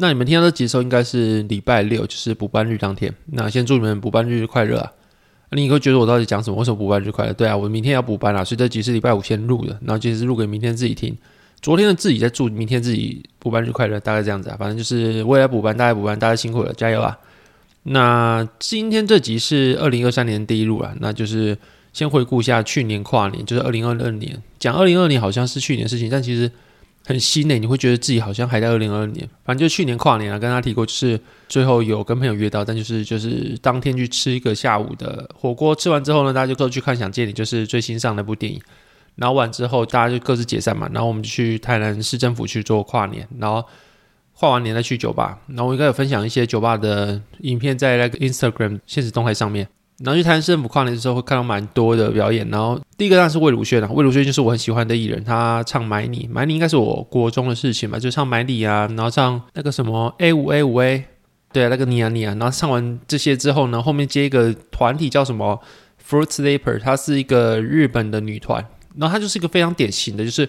那你们听到这集的时候，应该是礼拜六，就是补班日当天。那先祝你们补班日快乐啊！那你会觉得我到底讲什么？为什么补班日快乐？对啊，我明天要补班啊，所以这集是礼拜五先录的，然后其实是录给明天自己听。昨天的自己在祝明天自己补班日快乐，大概这样子啊。反正就是未来补班，大家补班，大家辛苦了，加油啊！那今天这集是二零二三年第一录啊，那就是先回顾一下去年跨年，就是二零二二年。讲二零二二年好像是去年的事情，但其实。很新诶，你会觉得自己好像还在二零二二年，反正就去年跨年啊，跟他提过，就是最后有跟朋友约到，但就是就是当天去吃一个下午的火锅，吃完之后呢，大家就各自去看《想见你》，就是最新上那部电影。然后完之后，大家就各自解散嘛，然后我们就去台南市政府去做跨年，然后跨完年再去酒吧。然后我应该有分享一些酒吧的影片在那个 Instagram 现实动态上面。然后去台南市政府跨年的时候，会看到蛮多的表演。然后第一个当然是魏如萱啊，魏如萱就是我很喜欢的艺人，他唱《买你》，《买你》应该是我国中的事情吧，就唱《买你》啊，然后唱那个什么 A 五 A 五 A，对啊，那个你啊你啊。然后唱完这些之后呢，后面接一个团体叫什么 Fruit Slapper，她是一个日本的女团，然后她就是一个非常典型的，就是。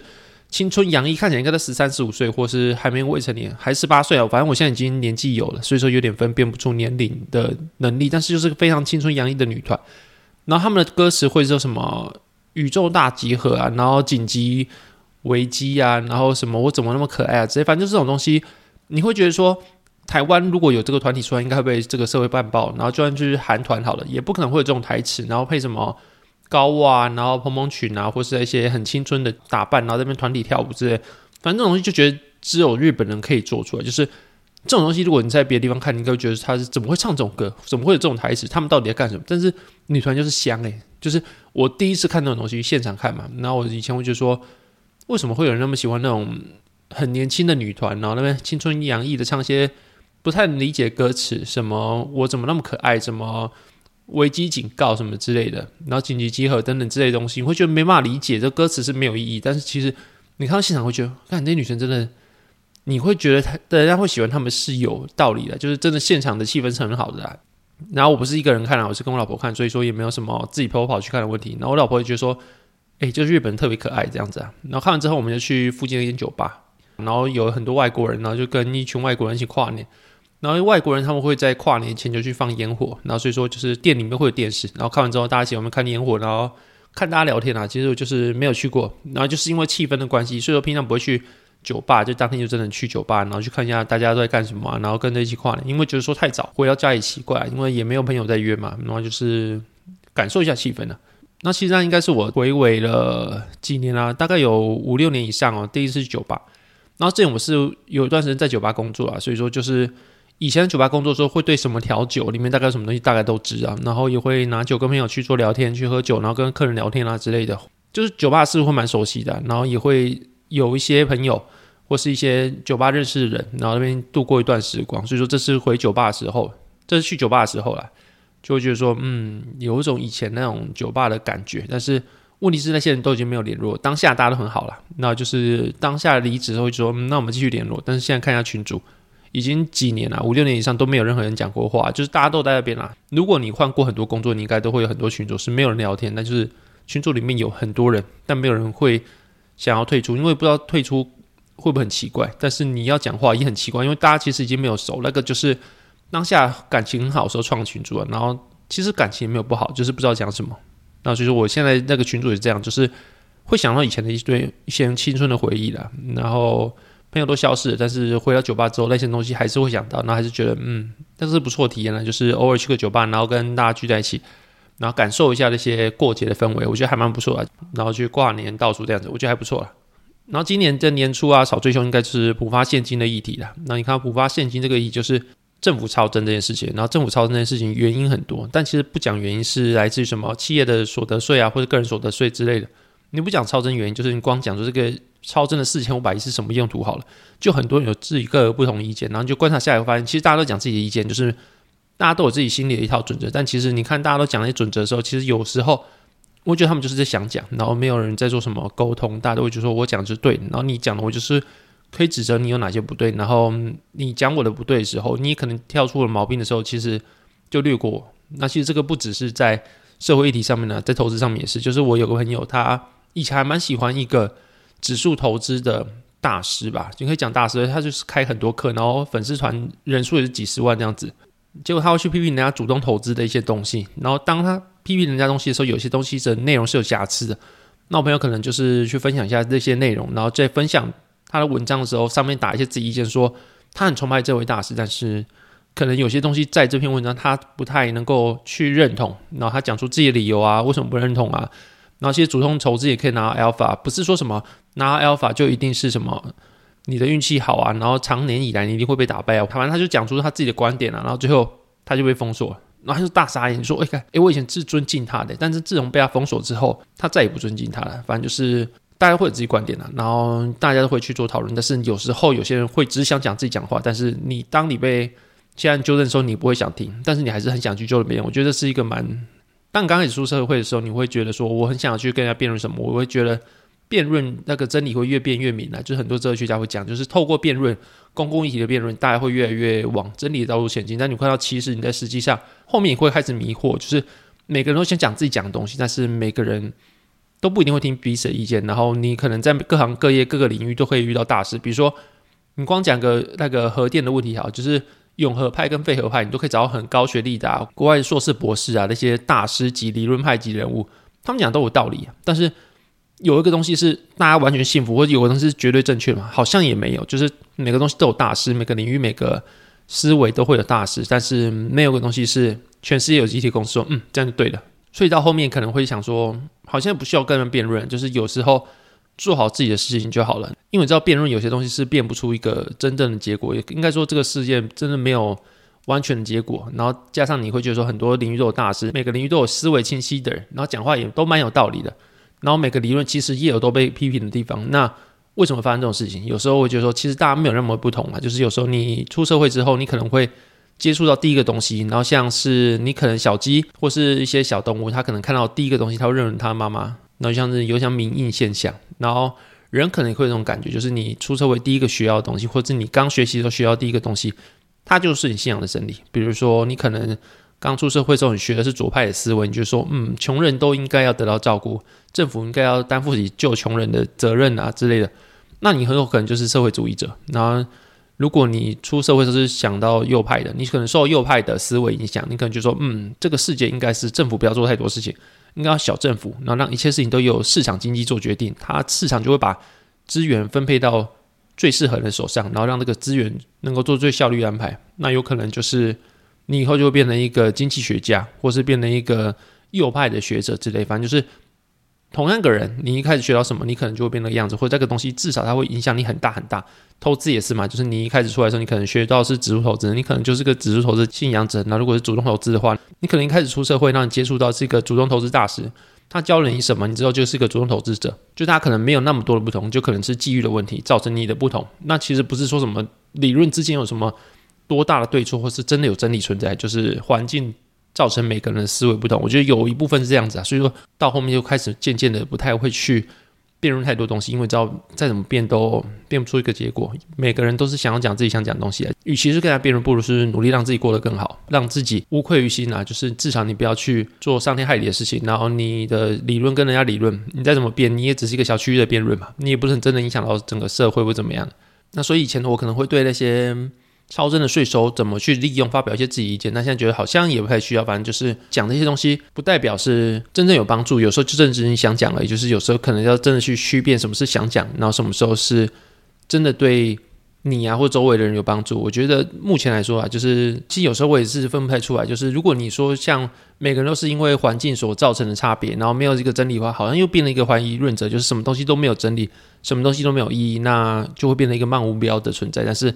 青春洋溢，看起来应该在十三、十五岁，或是还没未成年，还十八岁啊。反正我现在已经年纪有了，所以说有点分辨不出年龄的能力。但是就是个非常青春洋溢的女团。然后他们的歌词会说什么“宇宙大集合”啊，然后紧急危机啊，然后什么我怎么那么可爱啊？这些反正就是这种东西，你会觉得说，台湾如果有这个团体出来，应该会被这个社会办爆。然后就算就是韩团好了，也不可能会有这种台词，然后配什么。高袜，然后蓬蓬裙啊，或是一些很青春的打扮，然后在那边团体跳舞之类，反正这种东西就觉得只有日本人可以做出来。就是这种东西，如果你在别的地方看，你应该会觉得他是怎么会唱这种歌，怎么会有这种台词，他们到底在干什么？但是女团就是香诶、就是我第一次看那种东西，现场看嘛。然后我以前会觉得说，为什么会有人那么喜欢那种很年轻的女团，然后那边青春洋溢的唱一些不太理解歌词，什么我怎么那么可爱，什么。危机警告什么之类的，然后紧急集合等等之类的东西，你会觉得没办法理解，这歌词是没有意义。但是其实你看到现场会觉得，看这女生真的，你会觉得她，人家会喜欢她们是有道理的，就是真的现场的气氛是很好的啊。然后我不是一个人看啊，我是跟我老婆看，所以说也没有什么自己跑跑去看的问题。然后我老婆也觉得说，哎，就是日本人特别可爱这样子啊。然后看完之后，我们就去附近的一间酒吧，然后有很多外国人，然后就跟一群外国人一起跨年。然后外国人他们会在跨年前就去放烟火，然后所以说就是店里面会有电视，然后看完之后大家一起我们看烟火，然后看大家聊天啊。其实我就是没有去过，然后就是因为气氛的关系，所以说平常不会去酒吧，就当天就真的去酒吧，然后去看一下大家都在干什么，然后跟着一起跨年。因为觉得说太早回到家也奇怪，因为也没有朋友在约嘛，然后就是感受一下气氛呢。那其实那应该是我回味了几年啦，大概有五六年以上哦，第一次去酒吧。然后之前我是有一段时间在酒吧工作啊，所以说就是。以前酒吧工作的时候，会对什么调酒里面大概什么东西大概都知啊，然后也会拿酒跟朋友去做聊天，去喝酒，然后跟客人聊天啊之类的，就是酒吧是会蛮熟悉的，然后也会有一些朋友或是一些酒吧认识的人，然后那边度过一段时光。所以说这次回酒吧的时候，这是去酒吧的时候啦，就会觉得说，嗯，有一种以前那种酒吧的感觉。但是问题是那些人都已经没有联络，当下大家都很好了，那就是当下离职后就说，那我们继续联络。但是现在看一下群主。已经几年了，五六年以上都没有任何人讲过话，就是大家都在那边啦。如果你换过很多工作，你应该都会有很多群组是没有人聊天，但就是群组里面有很多人，但没有人会想要退出，因为不知道退出会不会很奇怪。但是你要讲话也很奇怪，因为大家其实已经没有熟。那个就是当下感情很好的时候创群组啊，然后其实感情也没有不好，就是不知道讲什么。那所以说我现在那个群主也是这样，就是会想到以前的一堆一些青春的回忆啦，然后。朋友都消失了，但是回到酒吧之后，那些东西还是会想到，然后还是觉得嗯，但是不错体验了，就是偶尔去个酒吧，然后跟大家聚在一起，然后感受一下那些过节的氛围，我觉得还蛮不错的。然后去跨年倒数这样子，我觉得还不错了。然后今年这年初啊，炒最凶应该就是普发现金的议题了。那你看普发现金这个议题，就是政府超征这件事情。然后政府超征这件事情原因很多，但其实不讲原因是来自于什么企业的所得税啊，或者个人所得税之类的。你不讲超征原因，就是你光讲说这个超真的四千五百亿是什么用途好了，就很多人有自己各个不同意见。然后就观察下来，发现其实大家都讲自己的意见，就是大家都有自己心里的一套准则。但其实你看大家都讲那些准则的时候，其实有时候。我觉得他们就是在想讲，然后没有人在做什么沟通，大家都会觉得说我讲的是对的，然后你讲的我就是可以指责你有哪些不对，然后你讲我的不对的时候，你可能跳出了毛病的时候，其实就略过。那其实这个不只是在社会议题上面呢，在投资上面也是。就是我有个朋友，他以前还蛮喜欢一个指数投资的大师吧，就可以讲大师，他就是开很多课，然后粉丝团人数也是几十万这样子。结果他会去批评人家主动投资的一些东西，然后当他批评人家东西的时候，有些东西的内容是有瑕疵的。那我朋友可能就是去分享一下这些内容，然后在分享他的文章的时候，上面打一些自己意见，说他很崇拜这位大师，但是可能有些东西在这篇文章他不太能够去认同。然后他讲出自己的理由啊，为什么不认同啊？然后其实主动投资也可以拿到 alpha，不是说什么拿 alpha 就一定是什么。你的运气好啊，然后长年以来你一定会被打败啊。反正他就讲出他自己的观点啊，然后最后他就被封锁，然后他就大傻眼，说：“哎，看，哎，我以前是尊敬他的，但是自从被他封锁之后，他再也不尊敬他了。反正就是大家会有自己观点啊，然后大家都会去做讨论。但是有时候有些人会只想讲自己讲话，但是你当你被其他人纠正的时候，你不会想听，但是你还是很想去纠正别人。我觉得这是一个蛮……当刚开始出社会的时候，你会觉得说我很想要去跟人家辩论什么，我会觉得。”辩论那个真理会越辩越明啊，就是很多哲学家会讲，就是透过辩论公共议题的辩论，大家会越来越往真理的道路前进。但你看到，其实你在实际上后面你会开始迷惑，就是每个人都想讲自己讲的东西，但是每个人都不一定会听彼此的意见。然后你可能在各行各业各个领域都可以遇到大事，比如说你光讲个那个核电的问题，好，就是永和派跟废和派，你都可以找到很高学历的啊，国外硕士博士啊，那些大师级理论派级人物，他们讲都有道理，但是。有一个东西是大家完全信服，或者有个东西是绝对正确嘛？好像也没有，就是每个东西都有大师，每个领域每个思维都会有大师，但是没有个东西是全世界有集体公司说，嗯，这样就对的。所以到后面可能会想说，好像不需要跟人辩论，就是有时候做好自己的事情就好了。因为你知道辩论有些东西是辩不出一个真正的结果，也应该说这个世界真的没有完全的结果。然后加上你会觉得说很多领域都有大师，每个领域都有思维清晰的人，然后讲话也都蛮有道理的。然后每个理论其实也有都被批评的地方，那为什么发生这种事情？有时候我觉得说，其实大家没有那么不同啊，就是有时候你出社会之后，你可能会接触到第一个东西，然后像是你可能小鸡或是一些小动物，它可能看到第一个东西，它会认为它妈妈，然后像是有像铭印现象，然后人可能会有这种感觉，就是你出社会第一个学到的东西，或者你刚学习的时候学到第一个东西，它就是你信仰的真理。比如说你可能。刚出社会时候，你学的是左派的思维，你就说，嗯，穷人都应该要得到照顾，政府应该要担负起救穷人的责任啊之类的。那你很有可能就是社会主义者。然后，如果你出社会时是想到右派的，你可能受右派的思维影响，你可能就说，嗯，这个世界应该是政府不要做太多事情，应该要小政府，然后让一切事情都由市场经济做决定，它市场就会把资源分配到最适合的人手上，然后让这个资源能够做最效率的安排。那有可能就是。你以后就会变成一个经济学家，或是变成一个右派的学者之类。反正就是同样个人，你一开始学到什么，你可能就会变那个样子，或者这个东西至少它会影响你很大很大。投资也是嘛，就是你一开始出来的时候，你可能学到是指数投资，你可能就是个指数投资信仰者。那如果是主动投资的话，你可能一开始出社会，让你接触到是一个主动投资大师，他教了你什么，你之后就是一个主动投资者。就他可能没有那么多的不同，就可能是机遇的问题造成你的不同。那其实不是说什么理论之间有什么。多大的对错，或是真的有真理存在，就是环境造成每个人的思维不同。我觉得有一部分是这样子啊，所以说到后面就开始渐渐的不太会去辩论太多东西，因为知道再怎么辩都辩不出一个结果。每个人都是想要讲自己想讲的东西，与其是跟他辩论，不如是努力让自己过得更好，让自己无愧于心啊。就是至少你不要去做伤天害理的事情，然后你的理论跟人家理论，你再怎么辩，你也只是一个小区域的辩论嘛，你也不是真的影响到整个社会或怎么样。那所以以前我可能会对那些。超真的税收怎么去利用？发表一些自己意见，那现在觉得好像也不太需要。反正就是讲这些东西，不代表是真正有帮助。有时候就正是你想讲而已，就是有时候可能要真的去区辨什么是想讲，然后什么时候是真的对你啊或周围的人有帮助。我觉得目前来说啊，就是其实有时候我也是分不太出来。就是如果你说像每个人都是因为环境所造成的差别，然后没有这个真理的话，好像又变了一个怀疑论者，就是什么东西都没有真理，什么东西都没有意义，那就会变成一个漫无标的存在。但是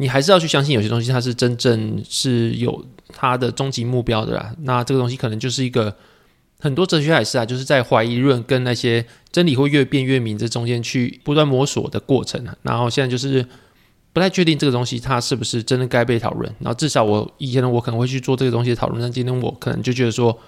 你还是要去相信有些东西它是真正是有它的终极目标的啦。那这个东西可能就是一个。很多哲学还是啊，就是在怀疑论跟那些真理会越辩越明这中间去不断摸索的过程啊。然后现在就是不太确定这个东西它是不是真的该被讨论。然后至少我以前我可能会去做这个东西的讨论，但今天我可能就觉得说，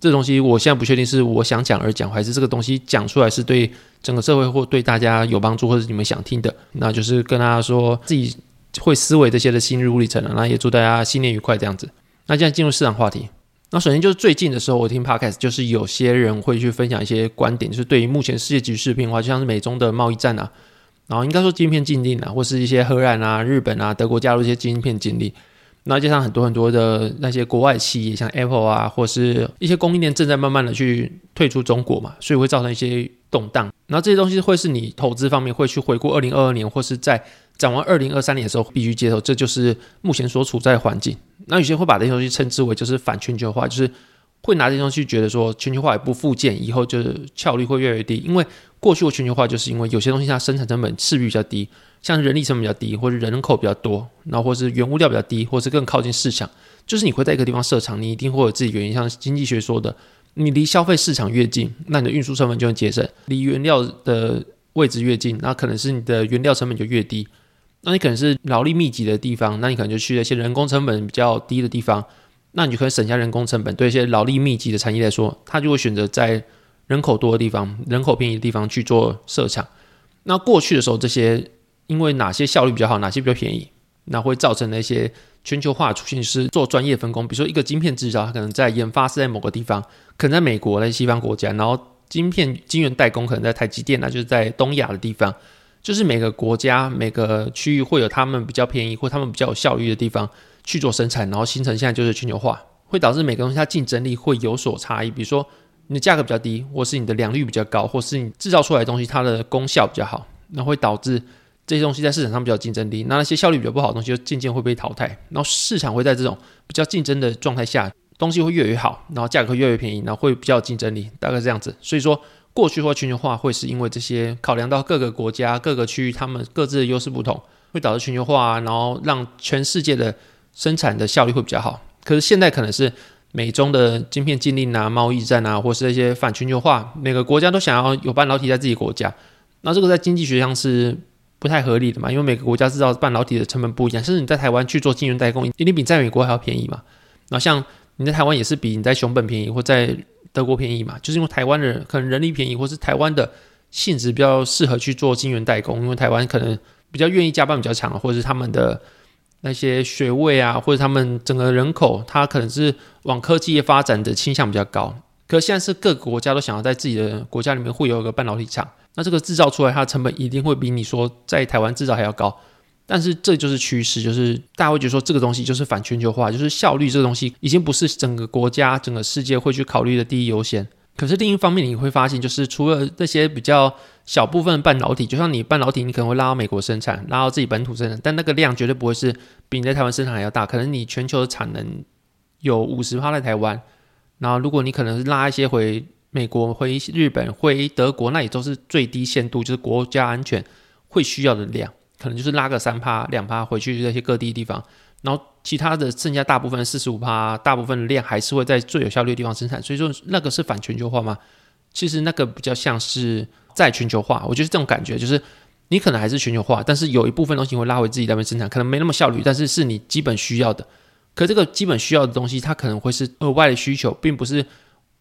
这东西我现在不确定是我想讲而讲，还是这个东西讲出来是对整个社会或对大家有帮助，或者你们想听的。那就是跟大家说自己会思维这些的心路历程了。那也祝大家新年愉快这样子。那现在进入市场话题。那首先就是最近的时候，我听 Podcast，就是有些人会去分享一些观点，就是对于目前世界局势变化，就像是美中的贸易战啊，然后应该说晶片禁令啊，或是一些荷兰啊、日本啊、德国加入一些晶片禁令，那加上很多很多的那些国外企业，像 Apple 啊，或是一些供应链正在慢慢的去退出中国嘛，所以会造成一些动荡。然后这些东西会是你投资方面会去回顾二零二二年，或是在展望二零二三年的时候必须接受，这就是目前所处在的环境。那有些人会把这些东西称之为就是反全球化，就是会拿这些东西觉得说全球化也不复建，以后就是效率会越来越低。因为过去的全球化就是因为有些东西它生产成本势必比较低，像人力成本比较低，或者人口比较多，然后或是原物料比较低，或是更靠近市场，就是你会在一个地方设厂，你一定会有自己原因。像经济学说的，你离消费市场越近，那你的运输成本就会节省；离原料的位置越近，那可能是你的原料成本就越低。那你可能是劳力密集的地方，那你可能就去一些人工成本比较低的地方，那你就可以省下人工成本。对一些劳力密集的产业来说，他就会选择在人口多的地方、人口便宜的地方去做设厂。那过去的时候，这些因为哪些效率比较好，哪些比较便宜，那会造成那些全球化出现，是做专业分工。比如说一个晶片制造，它可能在研发是在某个地方，可能在美国、在西方国家，然后晶片晶圆代工可能在台积电，那就是在东亚的地方。就是每个国家每个区域会有他们比较便宜或他们比较有效率的地方去做生产，然后形成现在就是全球化，会导致每个东西它竞争力会有所差异。比如说你的价格比较低，或是你的良率比较高，或是你制造出来的东西它的功效比较好，那会导致这些东西在市场上比较竞争力。那那些效率比较不好的东西就渐渐会被淘汰，然后市场会在这种比较竞争的状态下，东西会越来越好，然后价格会越来越便宜，然后会比较有竞争力，大概这样子。所以说。过去或全球化会是因为这些考量到各个国家、各个区域他们各自的优势不同，会导致全球化，然后让全世界的生产的效率会比较好。可是现在可能是美中的晶片禁令啊、贸易战啊，或是那些反全球化，每个国家都想要有半导体在自己国家。那这个在经济学上是不太合理的嘛，因为每个国家制造半导体的成本不一样，甚至你在台湾去做晶圆代工，一定比在美国还要便宜嘛。然后像你在台湾也是比你在熊本便宜，或在德国便宜嘛，就是因为台湾的人可能人力便宜，或是台湾的性质比较适合去做晶圆代工，因为台湾可能比较愿意加班比较强，或者是他们的那些学位啊，或者他们整个人口，他可能是往科技业发展的倾向比较高。可现在是各个国家都想要在自己的国家里面会有一个半导体厂，那这个制造出来它的成本一定会比你说在台湾制造还要高。但是这就是趋势，就是大家会觉得说这个东西就是反全球化，就是效率这个东西已经不是整个国家、整个世界会去考虑的第一优先。可是另一方面，你会发现，就是除了那些比较小部分半导体，就像你半导体，你可能会拉到美国生产，拉到自己本土生产，但那个量绝对不会是比你在台湾生产还要大。可能你全球的产能有五十趴在台湾，然后如果你可能拉一些回美国、回日本、回德国，那也都是最低限度，就是国家安全会需要的量。可能就是拉个三趴两趴回去这些各地地方，然后其他的剩下大部分四十五趴，大部分的量还是会在最有效率的地方生产。所以说那个是反全球化吗？其实那个比较像是在全球化。我觉得这种感觉就是你可能还是全球化，但是有一部分东西会拉回自己那边生产，可能没那么效率，但是是你基本需要的。可这个基本需要的东西，它可能会是额外的需求，并不是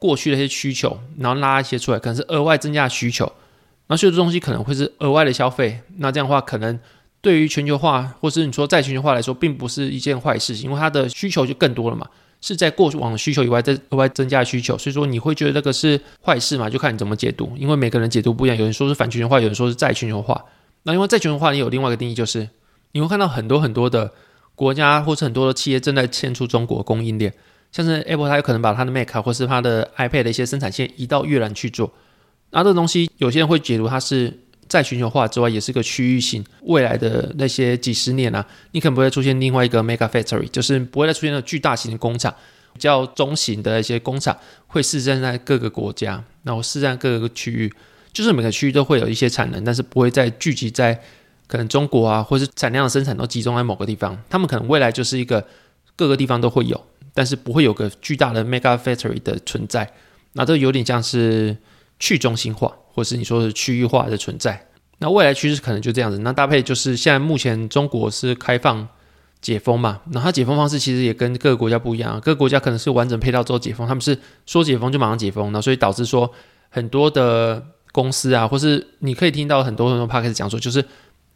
过去的一些需求，然后拉一些出来，可能是额外增加需求。那所以这东西可能会是额外的消费，那这样的话，可能对于全球化，或是你说在全球化来说，并不是一件坏事，因为它的需求就更多了嘛，是在过往的需求以外，再额外增加需求，所以说你会觉得这个是坏事嘛？就看你怎么解读，因为每个人解读不一样，有人说是反全球化，有人说是在全球化。那因为在全球化，也有另外一个定义，就是你会看到很多很多的国家或是很多的企业正在迁出中国供应链，像是 Apple，它有可能把它的 Mac 或是它的 iPad 的一些生产线移到越南去做。那这个东西，有些人会解读它是在全球化之外，也是个区域性。未来的那些几十年啊，你可能不会出现另外一个 mega factory，就是不会再出现那种巨大型的工厂，比较中型的一些工厂会释散在各个国家，然后释散各个区域，就是每个区域都会有一些产能，但是不会再聚集在可能中国啊，或是产量的生产都集中在某个地方。他们可能未来就是一个各个地方都会有，但是不会有个巨大的 mega factory 的存在。那这有点像是去中心化。或是你说的区域化的存在，那未来趋势可能就这样子。那搭配就是现在目前中国是开放解封嘛，那它解封方式其实也跟各个国家不一样，各个国家可能是完整配套之后解封，他们是说解封就马上解封，那所以导致说很多的公司啊，或是你可以听到很多很多 podcast 讲说，就是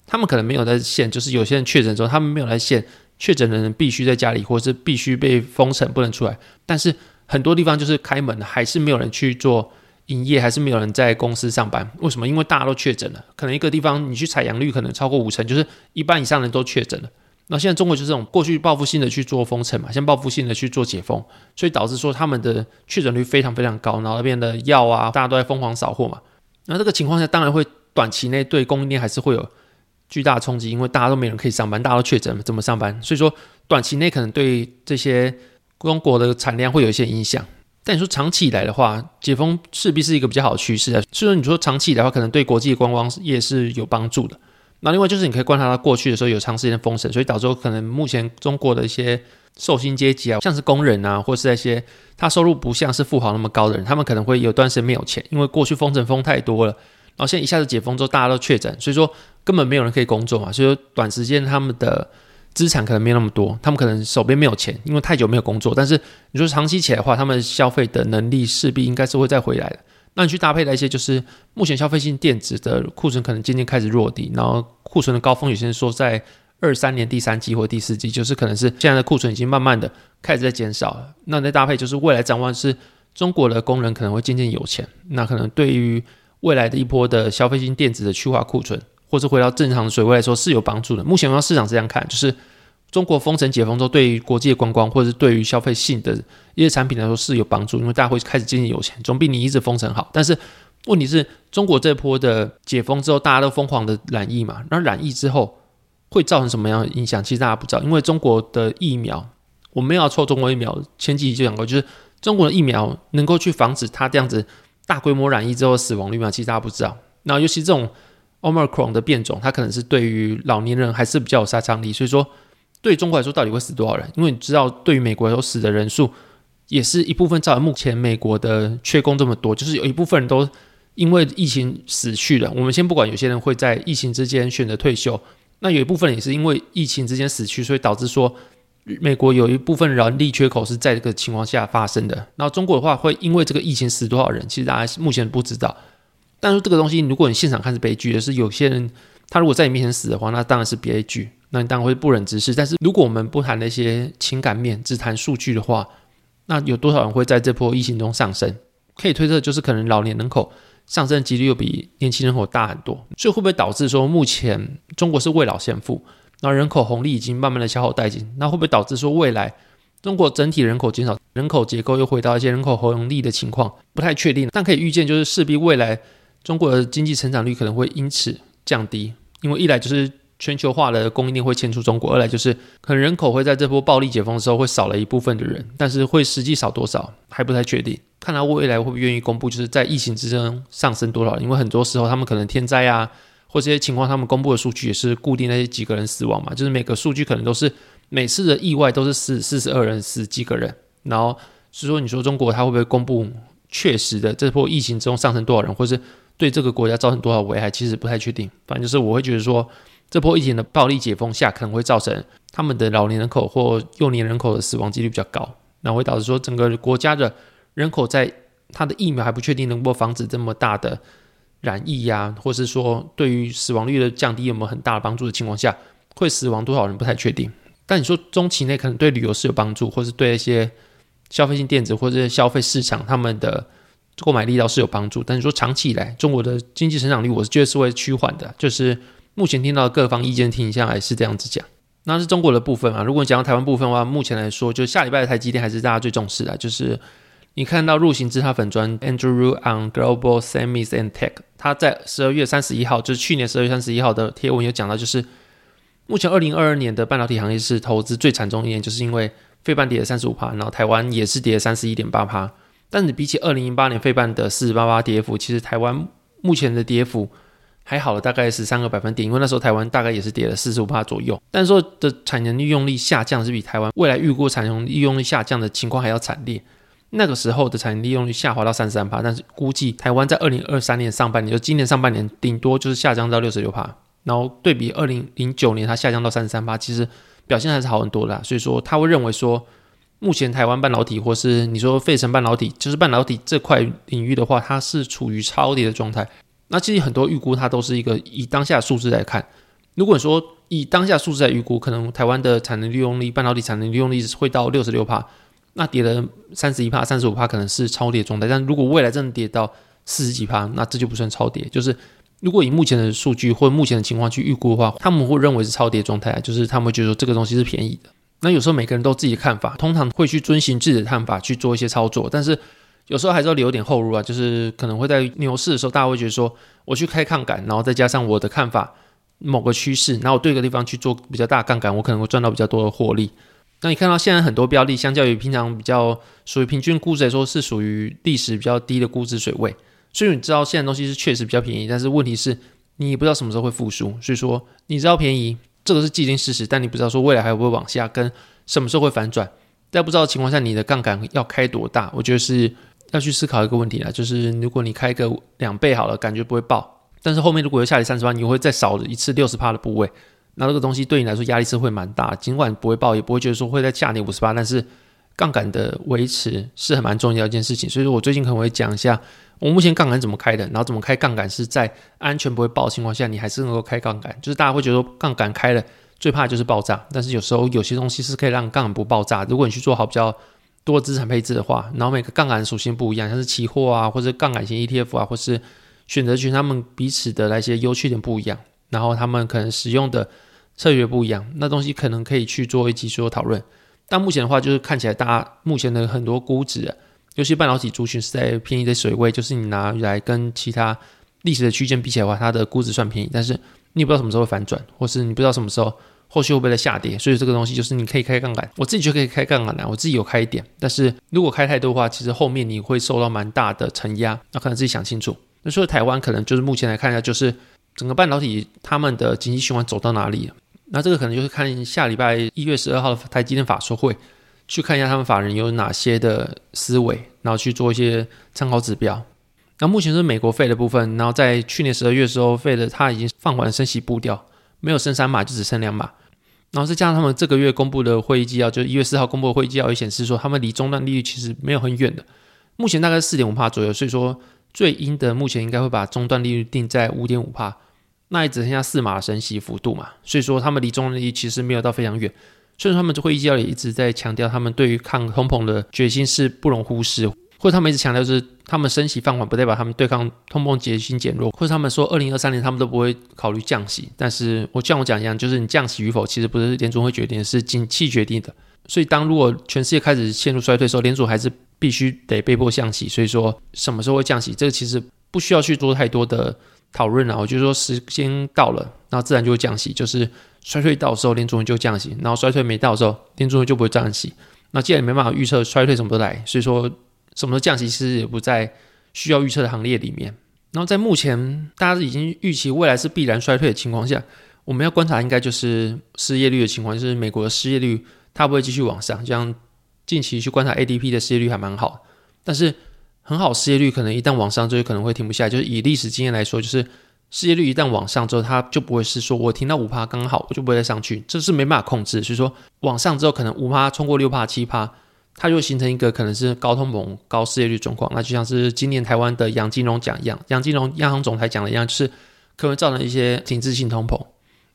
他们可能没有在线，就是有些人确诊之后，他们没有在线，确诊的人必须在家里，或者是必须被封城不能出来，但是很多地方就是开门还是没有人去做。营业还是没有人在公司上班，为什么？因为大家都确诊了，可能一个地方你去采阳率可能超过五成，就是一半以上的人都确诊了。那现在中国就是这种过去报复性的去做封城嘛，现在报复性的去做解封，所以导致说他们的确诊率非常非常高，然后那边的药啊，大家都在疯狂扫货嘛。那这个情况下当然会短期内对供应链还是会有巨大冲击，因为大家都没人可以上班，大家都确诊，怎么上班？所以说短期内可能对这些中国的产量会有一些影响。但你说长期以来的话，解封势必是一个比较好的趋势啊。所以说你说长期以来的话，可能对国际观光业是有帮助的。那另外就是你可以观察到过去的时候有长时间的封城，所以导致可能目前中国的一些受薪阶级啊，像是工人啊，或是那些他收入不像是富豪那么高的人，他们可能会有段时间没有钱，因为过去封城封太多了，然后现在一下子解封之后大家都确诊，所以说根本没有人可以工作嘛。所以说短时间他们的。资产可能没有那么多，他们可能手边没有钱，因为太久没有工作。但是你说长期起来的话，他们消费的能力势必应该是会再回来的。那你去搭配的一些，就是目前消费性电子的库存可能渐渐开始落地，然后库存的高峰有些人说在二三年第三季或第四季，就是可能是现在的库存已经慢慢的开始在减少了。那再搭配就是未来展望是中国的工人可能会渐渐有钱，那可能对于未来的一波的消费性电子的去化库存。或者回到正常的水位来说是有帮助的。目前，我们市场是这样看，就是中国封城解封之后，对于国际的观光或者是对于消费性的一些产品来说是有帮助，因为大家会开始渐渐有钱，总比你一直封城好。但是问题是，中国这波的解封之后，大家都疯狂的染疫嘛，那染疫之后会造成什么样的影响？其实大家不知道，因为中国的疫苗，我们要抽中国疫苗，前几集就讲过，就是中国的疫苗能够去防止它这样子大规模染疫之后死亡率嘛？其实大家不知道。那尤其这种。Omicron 的变种，它可能是对于老年人还是比较有杀伤力，所以说对中国来说，到底会死多少人？因为你知道，对于美国来说，死的人数也是一部分造成目前美国的缺工这么多，就是有一部分人都因为疫情死去了。我们先不管有些人会在疫情之间选择退休，那有一部分也是因为疫情之间死去，所以导致说美国有一部分人力缺口是在这个情况下发生的。然后中国的话，会因为这个疫情死多少人？其实大家目前不知道。但是这个东西，如果你现场看是悲剧，是有些人他如果在你面前死的话，那当然是悲剧，那你当然会不忍直视。但是如果我们不谈那些情感面，只谈数据的话，那有多少人会在这波疫情中丧生？可以推测，就是可能老年人口上升的几率又比年轻人口大很多。所以会不会导致说，目前中国是未老先富，然后人口红利已经慢慢的消耗殆尽？那会不会导致说，未来中国整体人口减少，人口结构又回到一些人口红利的情况？不太确定，但可以预见，就是势必未来。中国的经济成长率可能会因此降低，因为一来就是全球化的供应链会迁出中国，二来就是可能人口会在这波暴力解封的时候会少了一部分的人，但是会实际少多少还不太确定。看他未来会不会愿意公布，就是在疫情之中上升多少，因为很多时候他们可能天灾啊或这些情况，他们公布的数据也是固定那些几个人死亡嘛，就是每个数据可能都是每次的意外都是四四十二人死几个人，然后是说你说中国它会不会公布确实的这波疫情之中上升多少人，或是？对这个国家造成多少危害，其实不太确定。反正就是我会觉得说，这波疫情的暴力解封下，可能会造成他们的老年人口或幼年人口的死亡几率比较高，那会导致说整个国家的人口在它的疫苗还不确定能够防止这么大的染疫呀、啊，或是说对于死亡率的降低有没有很大的帮助的情况下，会死亡多少人不太确定。但你说中期内可能对旅游是有帮助，或是对一些消费性电子或者消费市场他们的。购买力倒是有帮助，但你说长期以来，中国的经济成长率，我是觉得是会趋缓的。就是目前听到各方意见听下来是这样子讲，那是中国的部分啊。如果你讲到台湾部分的话，目前来说，就下礼拜的台积电还是大家最重视的，就是你看到入行之他粉砖 Andrew Ru on Global Semis and Tech，他在十二月三十一号，就是去年十二月三十一号的贴文有讲到，就是目前二零二二年的半导体行业是投资最惨重一年，就是因为费半跌了三十五趴，然后台湾也是跌了三十一点八趴。但是比起二零零八年费半的四十八趴跌幅，其实台湾目前的跌幅还好了，大概十三个百分点，因为那时候台湾大概也是跌了四十五趴左右。但是说的产能利用率下降是比台湾未来预估产能利用率下降的情况还要惨烈。那个时候的产能利用率下滑到三十三趴，但是估计台湾在二零二三年上半年，就今年上半年，顶多就是下降到六十六趴。然后对比二零零九年，它下降到三十三趴，其实表现还是好很多的。所以说，他会认为说，目前台湾半导体或是你说费城半导体，就是半导体这块领域的话，它是处于超跌的状态。那其实很多预估，它都是一个以当下数字来看。如果说以当下数字来预估，可能台湾的产能利用率，半导体产能利用率会到六十六趴。那跌了三十一趴、三十五趴，可能是超跌状态。但如果未来真的跌到四十几趴，那这就不算超跌。就是如果以目前的数据或目前的情况去预估的话，他们会认为是超跌状态，就是他们觉得说这个东西是便宜的。那有时候每个人都自己的看法，通常会去遵循自己的看法去做一些操作。但是有时候还是要留点后路啊，就是可能会在牛市的时候，大家会觉得说我去开杠杆，然后再加上我的看法某个趋势，然后我对一个地方去做比较大杠杆，我可能会赚到比较多的获利。那你看到现在很多标的，相较于平常比较属于平均估值来说，是属于历史比较低的估值水位。所以你知道现在东西是确实比较便宜，但是问题是你不知道什么时候会复苏。所以说你知道便宜，这个是既定事实，但你不知道说未来还会不会往下，跟什么时候会反转。在不知道的情况下，你的杠杆要开多大？我觉得是要去思考一个问题啦，就是如果你开个两倍好了，感觉不会爆，但是后面如果又下跌三十万，你会再少一次六十趴的部位。那这个东西对你来说压力是会蛮大，尽管不会爆，也不会觉得说会再下跌五十八，但是杠杆的维持是很蛮重要的一件事情。所以说我最近可能会讲一下我目前杠杆怎么开的，然后怎么开杠杆是在安全不会爆的情况下，你还是能够开杠杆。就是大家会觉得说杠杆开了最怕就是爆炸，但是有时候有些东西是可以让杠杆不爆炸。如果你去做好比较多资产配置的话，然后每个杠杆属性不一样，像是期货啊，或者杠杆型 ETF 啊，或是选择权，他们彼此的那些优缺点不一样，然后他们可能使用的。策略不一样，那东西可能可以去做一集做讨论。但目前的话，就是看起来大家目前的很多估值，尤其半导体族群是在便宜的水位，就是你拿来跟其他历史的区间比起来的话，它的估值算便宜。但是你也不知道什么时候会反转，或是你不知道什么时候后续会不会再下跌。所以这个东西就是你可以开杠杆，我自己就可以开杠杆的，我自己有开一点。但是如果开太多的话，其实后面你会受到蛮大的承压，那可能自己想清楚。那所以台湾可能就是目前来看一下，就是整个半导体他们的经济循环走到哪里了。那这个可能就是看下礼拜一月十二号的台积电法说会，去看一下他们法人有哪些的思维，然后去做一些参考指标。那目前是美国费的部分，然后在去年十二月时候，费的他已经放缓升息步调，没有升三码就只升两码。然后再加上他们这个月公布的会议纪要，就一月四号公布的会议纪要也显示说，他们离中断利率其实没有很远的，目前大概四点五帕左右，所以说最鹰的目前应该会把中断利率定在五点五帕。那也只剩下四码的升息幅度嘛，所以说他们离终端利率其实没有到非常远。所以他们这会议纪要也一直在强调，他们对于抗通膨的决心是不容忽视，或者他们一直强调是他们升息放缓不代表他们对抗通膨决心减弱，或者他们说二零二三年他们都不会考虑降息。但是我像我讲一样，就是你降息与否，其实不是联准会决定，是景气决定的。所以当如果全世界开始陷入衰退的时候，联准还是必须得被迫降息。所以说什么时候会降息，这个其实不需要去做太多的。讨论啊，我就说时间到了，然后自然就会降息。就是衰退到的时候，联准会就降息；然后衰退没到的时候，联准会就不会降息。那既然没办法预测衰退什么都来，所以说什么时候降息其实也不在需要预测的行列里面。然后在目前大家已经预期未来是必然衰退的情况下，我们要观察应该就是失业率的情况，就是美国的失业率它不会继续往上。像近期去观察 ADP 的失业率还蛮好，但是。很好，失业率可能一旦往上，就可能会停不下来。就是以历史经验来说，就是失业率一旦往上之后，它就不会是说我停到五趴刚好，我就不会再上去，这是没办法控制。所以说往上之后，可能五趴冲过六趴、七趴，它就会形成一个可能是高通膨、高失业率状况。那就像是今年台湾的杨金龙讲一样，杨金龙央行总裁讲的一样，就是可能造成一些停滞性通膨。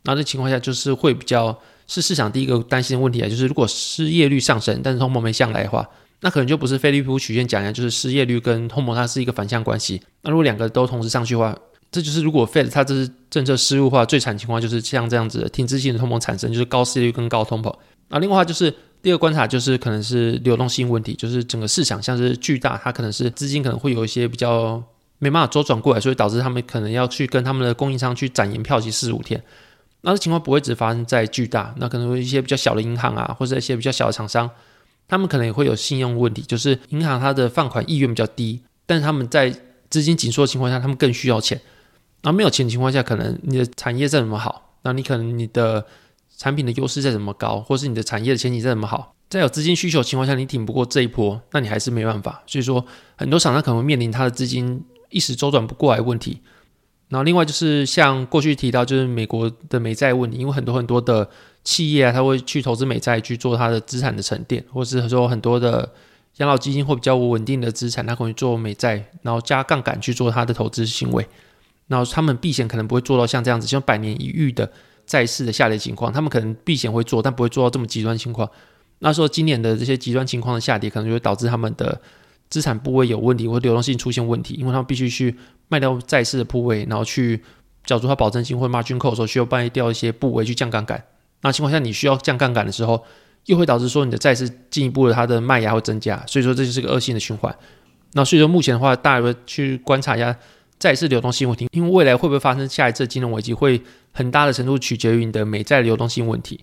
那这情况下，就是会比较是市场第一个担心的问题啊，就是如果失业率上升，但是通膨没下来的话。那可能就不是菲利普曲线讲一样，就是失业率跟通膨它是一个反向关系。那如果两个都同时上去的话，这就是如果 Fed 它这是政策失误的话，最惨情况就是像这样子的停滞性的通膨产生，就是高失业率跟高通膨。那另外的话就是第二个观察就是可能是流动性问题，就是整个市场像是巨大，它可能是资金可能会有一些比较没办法周转过来，所以导致他们可能要去跟他们的供应商去展延票期四十五天。那这情况不会只发生在巨大，那可能会一些比较小的银行啊，或者一些比较小的厂商，他们可能也会有信用问题，就是银行它的放款意愿比较低，但是他们在资金紧缩的情况下，他们更需要钱。那没有钱的情况下，可能你的产业再怎么好，那你可能你的产品的优势再怎么高，或是你的产业的前景再怎么好，在有资金需求的情况下，你挺不过这一波，那你还是没办法。所以说，很多厂商可能面临他的资金一时周转不过来问题。然后另外就是像过去提到，就是美国的美债问题，因为很多很多的企业啊，他会去投资美债去做他的资产的沉淀，或是说很多的养老基金或比较稳定的资产，它可能做美债，然后加杠杆去做它的投资行为。然后他们避险可能不会做到像这样子，像百年一遇的债市的下跌情况，他们可能避险会做，但不会做到这么极端情况。那说今年的这些极端情况的下跌，可能就会导致他们的资产部位有问题，或流动性出现问题，因为他们必须去。卖掉债市的部位，然后去缴出他保证金或 margin call 的时候，需要卖掉一些部位去降杠杆。那情况下，你需要降杠杆的时候，又会导致说你的债市进一步的它的卖压会增加，所以说这就是个恶性的循环。那所以说目前的话，大家去观察一下债市流动性问题，因为未来会不会发生下一次金融危机，会很大的程度取决于你的美债流动性问题。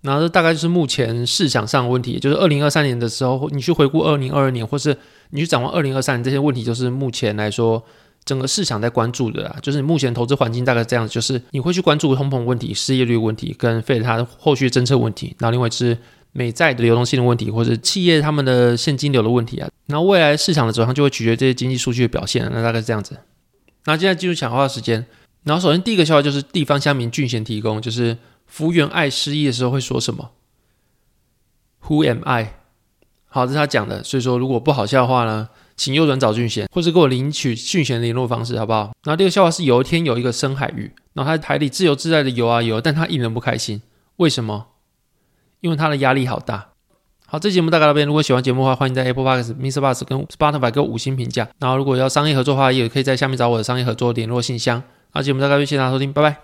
然后这大概就是目前市场上的问题，就是二零二三年的时候，你去回顾二零二二年，或是你去展望二零二三年这些问题，就是目前来说。整个市场在关注的啊，就是目前投资环境大概这样子，就是你会去关注通膨问题、失业率问题跟 Fed 它后续政策问题，然后另外是美债的流动性的问题，或者企业他们的现金流的问题啊，然后未来市场的走向就会取决于这些经济数据的表现，那大概是这样子。那现在进入抢话时间，然后首先第一个笑话就是地方乡民俊贤提供，就是福原爱失忆的时候会说什么？Who am I？好，这是他讲的，所以说如果不好笑的话呢？请右转找俊贤，或是给我领取俊贤的联络方式，好不好？然后第二个笑话是，有一天有一个深海鱼，然后他在海里自由自在的游啊游，但他一点不开心，为什么？因为他的压力好大。好，这节目大概到这边，如果喜欢节目的话，欢迎在 Apple Podcast、MixerBox 跟 Spotify 给我五星评价。然后如果要商业合作的话，也可以在下面找我的商业合作联络信箱。好，节目大概就谢谢大家收听，拜拜。